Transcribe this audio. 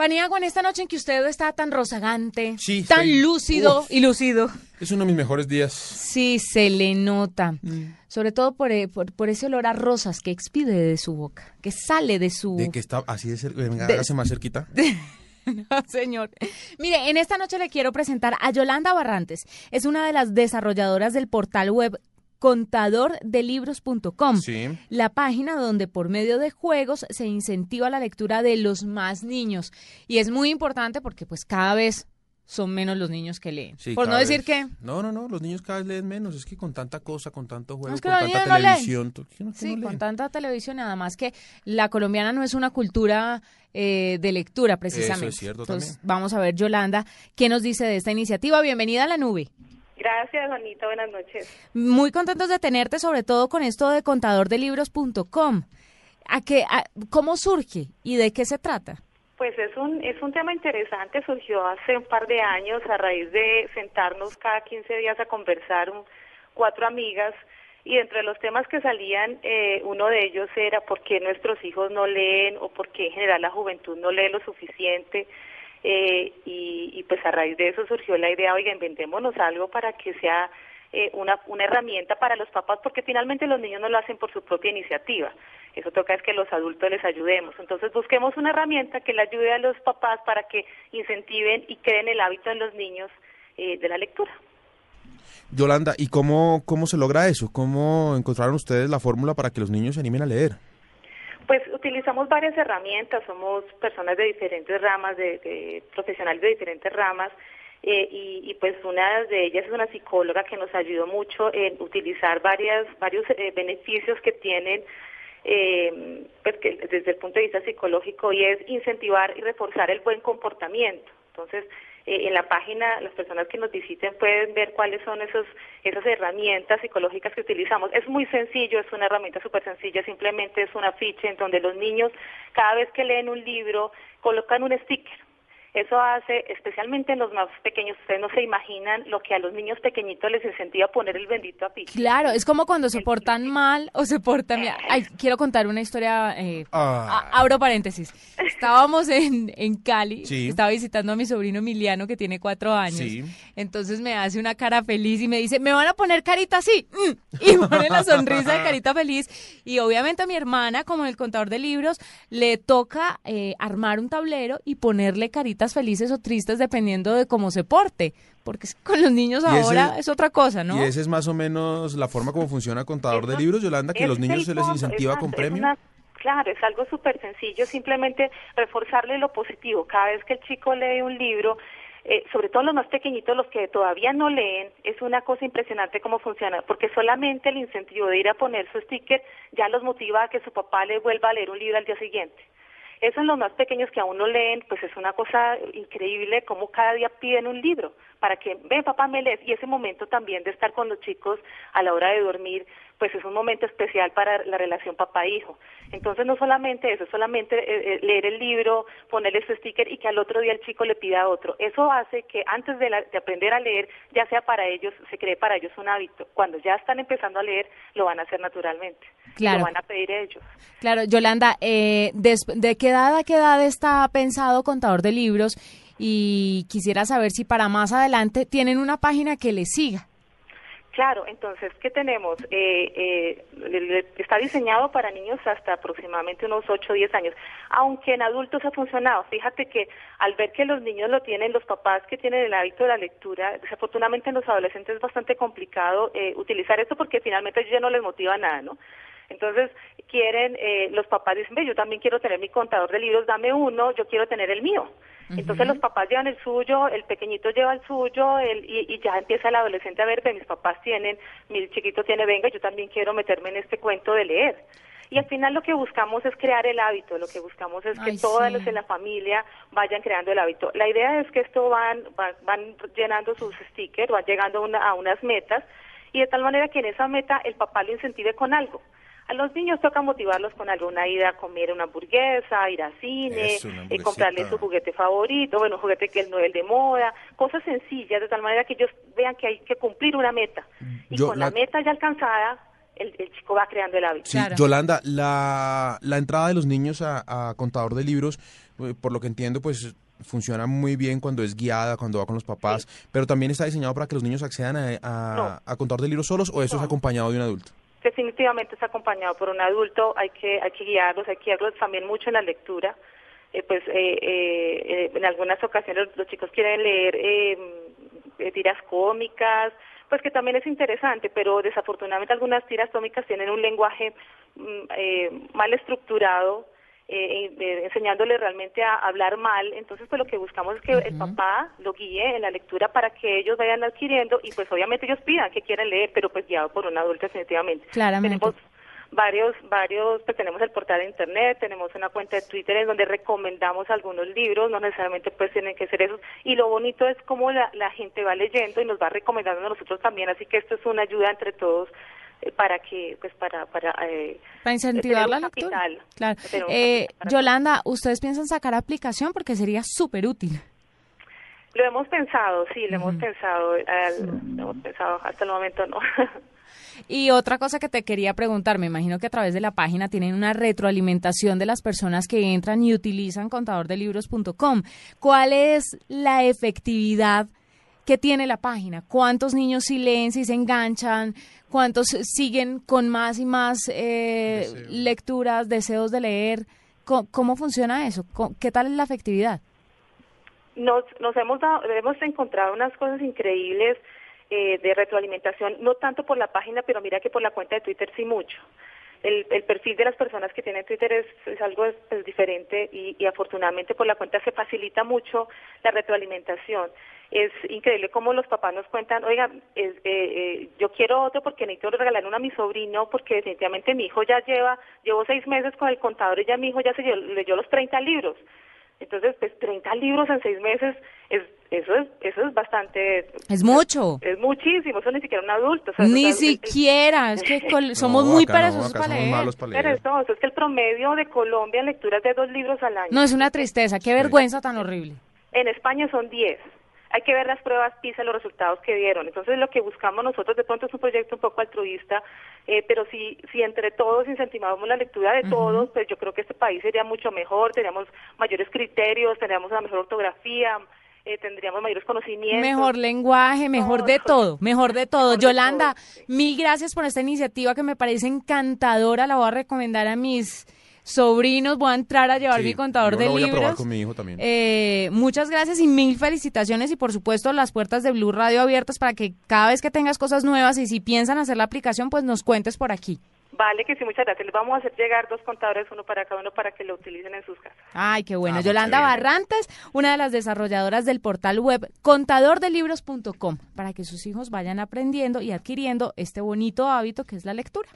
Paniagua, en esta noche en que usted está tan rozagante, Sí, tan lúcido Uf. y lúcido. Es uno de mis mejores días. Sí, se le nota. Mm. Sobre todo por, eh, por, por ese olor a rosas que expide de su boca, que sale de su... De que está así de cerca. Venga, De- hágase más cerquita. No, señor. Mire, en esta noche le quiero presentar a Yolanda Barrantes. Es una de las desarrolladoras del portal web contadordelibros.com. Sí. La página donde por medio de juegos se incentiva la lectura de los más niños. Y es muy importante porque pues cada vez son menos los niños que leen. Sí, por no decir vez. que... No, no, no, los niños cada vez leen menos. Es que con tanta cosa, con tanto juego, es que con tanta no televisión. to- ¿qué no- qué Sí, con tanta televisión, nada más que la colombiana no es una cultura eh, de lectura, precisamente. Eso es cierto Entonces, también. vamos a ver, Yolanda, qué nos dice de esta iniciativa. Bienvenida a la nube. Gracias, Juanita. Buenas noches. Muy contentos de tenerte, sobre todo con esto de contadordelibros.com. ¿A qué, a- ¿Cómo surge y de qué se trata? Pues es un, es un tema interesante, surgió hace un par de años a raíz de sentarnos cada 15 días a conversar un- cuatro amigas y entre los temas que salían, eh, uno de ellos era por qué nuestros hijos no leen o por qué en general la juventud no lee lo suficiente. Eh, y, pues a raíz de eso surgió la idea, oiga, inventémonos algo para que sea eh, una, una herramienta para los papás, porque finalmente los niños no lo hacen por su propia iniciativa. Eso toca es que los adultos les ayudemos. Entonces busquemos una herramienta que le ayude a los papás para que incentiven y creen el hábito en los niños eh, de la lectura. Yolanda, ¿y cómo, cómo se logra eso? ¿Cómo encontraron ustedes la fórmula para que los niños se animen a leer? Pues utilizamos varias herramientas, somos personas de diferentes ramas, de, de profesionales de diferentes ramas, eh, y, y, pues una de ellas es una psicóloga que nos ayudó mucho en utilizar varias, varios eh, beneficios que tienen eh, pues que desde el punto de vista psicológico y es incentivar y reforzar el buen comportamiento. Entonces, eh, en la página las personas que nos visiten pueden ver cuáles son esos, esas herramientas psicológicas que utilizamos. Es muy sencillo, es una herramienta súper sencilla, simplemente es una ficha en donde los niños cada vez que leen un libro colocan un sticker. Eso hace, especialmente en los más pequeños, ustedes no se imaginan lo que a los niños pequeñitos les incentiva poner el bendito afiche. Claro, es como cuando se portan mal o se portan bien. Ay, quiero contar una historia. eh, Ah. a- abro paréntesis. Estábamos en, en Cali. Sí. Estaba visitando a mi sobrino Emiliano, que tiene cuatro años. Sí. Entonces me hace una cara feliz y me dice, ¿me van a poner carita así? Mm. Y pone la sonrisa de carita feliz. Y obviamente a mi hermana, como el contador de libros, le toca eh, armar un tablero y ponerle caritas felices o tristes dependiendo de cómo se porte. Porque con los niños ese- ahora es otra cosa, ¿no? Y esa es más o menos la forma como funciona Contador de Libros, Yolanda, que los niños se les incentiva con es premio. una- claro, es algo súper sencillo, simplemente reforzarle lo positivo. Cada vez que el chico lee un libro, eh, sobre todo los más pequeñitos, los que todavía no leen, es una cosa impresionante cómo funciona, porque solamente el incentivo de ir a poner su sticker ya los motiva a que su papá le vuelva a leer un libro al día siguiente. Eso en los más pequeños que aún no leen, pues es una cosa increíble como cada día piden un libro para que, ven papá, me lees. Y ese momento también de estar con los chicos a la hora de dormir, pues es un momento especial para la relación papá-hijo. Entonces no solamente eso, solamente eh, eh, leer el libro, ponerle su sticker y que al otro día el chico le pida otro. Eso hace que antes de, la- de aprender a leer, ya sea para ellos, se cree para ellos un hábito. Cuando ya están empezando a leer, lo van a hacer naturalmente. Claro. Lo van a pedir ellos. Claro, Yolanda, eh, ¿de qué edad a qué edad está pensado Contador de Libros? Y quisiera saber si para más adelante tienen una página que les siga. Claro, entonces, ¿qué tenemos? Eh, eh, le- está diseñado para niños hasta aproximadamente unos 8 o 10 años, aunque en adultos ha funcionado. Fíjate que al ver que los niños lo tienen, los papás que tienen el hábito de la lectura, desafortunadamente en los adolescentes es bastante complicado eh, utilizar esto porque finalmente ya no les motiva nada, ¿no? Entonces, quieren, eh, los papás dicen, ve, yo también quiero tener mi contador de libros, dame uno, yo quiero tener el mío. Entonces los papás llevan el suyo, el pequeñito lleva el suyo, el, y, y ya empieza el adolescente a ver, ve, mis papás tienen, mi chiquito tiene, venga, yo también quiero meterme en este cuento de leer. Y al final lo que buscamos es crear el hábito, lo que buscamos es que Ay, todos sí. los en la familia vayan creando el hábito. La idea es que esto van, van, van llenando sus stickers, van llegando a, una- a unas metas, y de tal manera que en esa meta el papá lo incentive con algo. A los niños toca motivarlos con alguna ida a comer una hamburguesa, ir al cine, eh, comprarle su juguete favorito, bueno, un juguete que es el de moda, cosas sencillas, de tal manera que ellos vean que hay que cumplir una meta. Y Yo con la- la meta ya alcanzada, el, el chico va creando el hábito. Sí, Claro. Yolanda, la, la entrada de los niños a, a Contador de Libros eh, por lo que entiendo, pues funciona muy bien cuando es guiada, cuando va con los papás, pero también está diseñado para que los niños accedan a, a, a contador de libros solos o eso es acompañado de un adulto. Definitivamente es acompañado por un adulto, hay que, hay que guiarlos, hay que guiarlos también mucho en la lectura. Eh, pues eh, eh, en algunas ocasiones los chicos quieren leer eh, tiras cómicas, pues que también es interesante, pero desafortunadamente algunas tiras cómicas tienen un lenguaje mm, mal estructurado eh, eh, enseñándole realmente a hablar mal. Entonces, pues lo que buscamos es que el papá lo guíe en la lectura para que ellos vayan adquiriendo y pues obviamente ellos pidan que quieren leer, pero pues guiado por un adulto definitivamente. Claramente. Tenemos varios, varios, pues tenemos el portal de internet, tenemos una cuenta de Twitter en donde recomendamos algunos libros, no necesariamente pues tienen que ser esos, y lo bonito es cómo la, la gente va leyendo y nos va recomendando a nosotros también, así que esto es una ayuda entre todos para que pues para para eh, para incentivar la lectura. claro. eh, Yolanda ustedes piensan sacar aplicación porque sería súper útil lo hemos pensado sí lo hemos pensado lo hemos pensado hasta el momento no. Y otra cosa que te quería preguntar, me imagino que a través de la página tienen una retroalimentación de las personas que entran y utilizan contadordelibros.com. ¿Cuál es la efectividad que tiene la página? ¿Cuántos niños sí leen, si se enganchan? ¿Cuántos siguen con más y más eh, lecturas, deseos de leer? ¿Cómo, funciona eso? ¿Qué tal es la efectividad? Nos, nos hemos, dado, hemos encontrado unas cosas increíbles eh, de retroalimentación, no tanto por la página, pero mira que por la cuenta de Twitter sí mucho. El, el perfil de las personas que tienen Twitter es, es algo es, diferente y, y, afortunadamente por la cuenta se facilita mucho la retroalimentación. Es increíble cómo los papás nos cuentan, oiga, eh, eh, yo quiero otro porque necesito regalar uno a mi sobrino porque definitivamente mi hijo ya lleva, llevo seis meses con el contador y ya mi hijo ya se leyó los 30 libros. Entonces, pues 30 libros en seis meses, es, eso es eso es bastante... Es mucho. Es, muchísimo, eso ni siquiera un adulto. ni siquiera, es, que somos muy perezosos para, leer. Perezosos, es que el promedio de Colombia en lecturas de dos libros al año. No, es una tristeza, qué vergüenza tan horrible. En España son 10 hay que ver las pruebas PISA, los resultados que dieron. Entonces, lo que buscamos nosotros de pronto es un proyecto un poco altruista, eh, pero si, si entre todos incentivamos la lectura de todos, pues yo creo que este país sería mucho mejor, tendríamos mayores criterios, tendríamos una mejor ortografía, eh, tendríamos mayores conocimientos. Mejor lenguaje, mejor de todo, mejor de todo. Yolanda, mil gracias por esta iniciativa que me parece encantadora, la voy a recomendar a mis sobrinos, voy a entrar a llevar mi contador de voy libros. A con mi hijo también. Eh, muchas gracias y mil felicitaciones y por supuesto las puertas de Blue Radio abiertas para que cada vez que tengas cosas nuevas y si piensan hacer la aplicación, pues nos cuentes por aquí. Vale, que sí, muchas gracias. Les vamos a hacer llegar dos contadores, uno para cada uno, para que lo utilicen en sus casas. Ay, qué bueno. Ah, Yolanda Barrantes, una de las desarrolladoras del portal web contadordelibros.com, para que sus hijos vayan aprendiendo y adquiriendo este bonito hábito que es la lectura.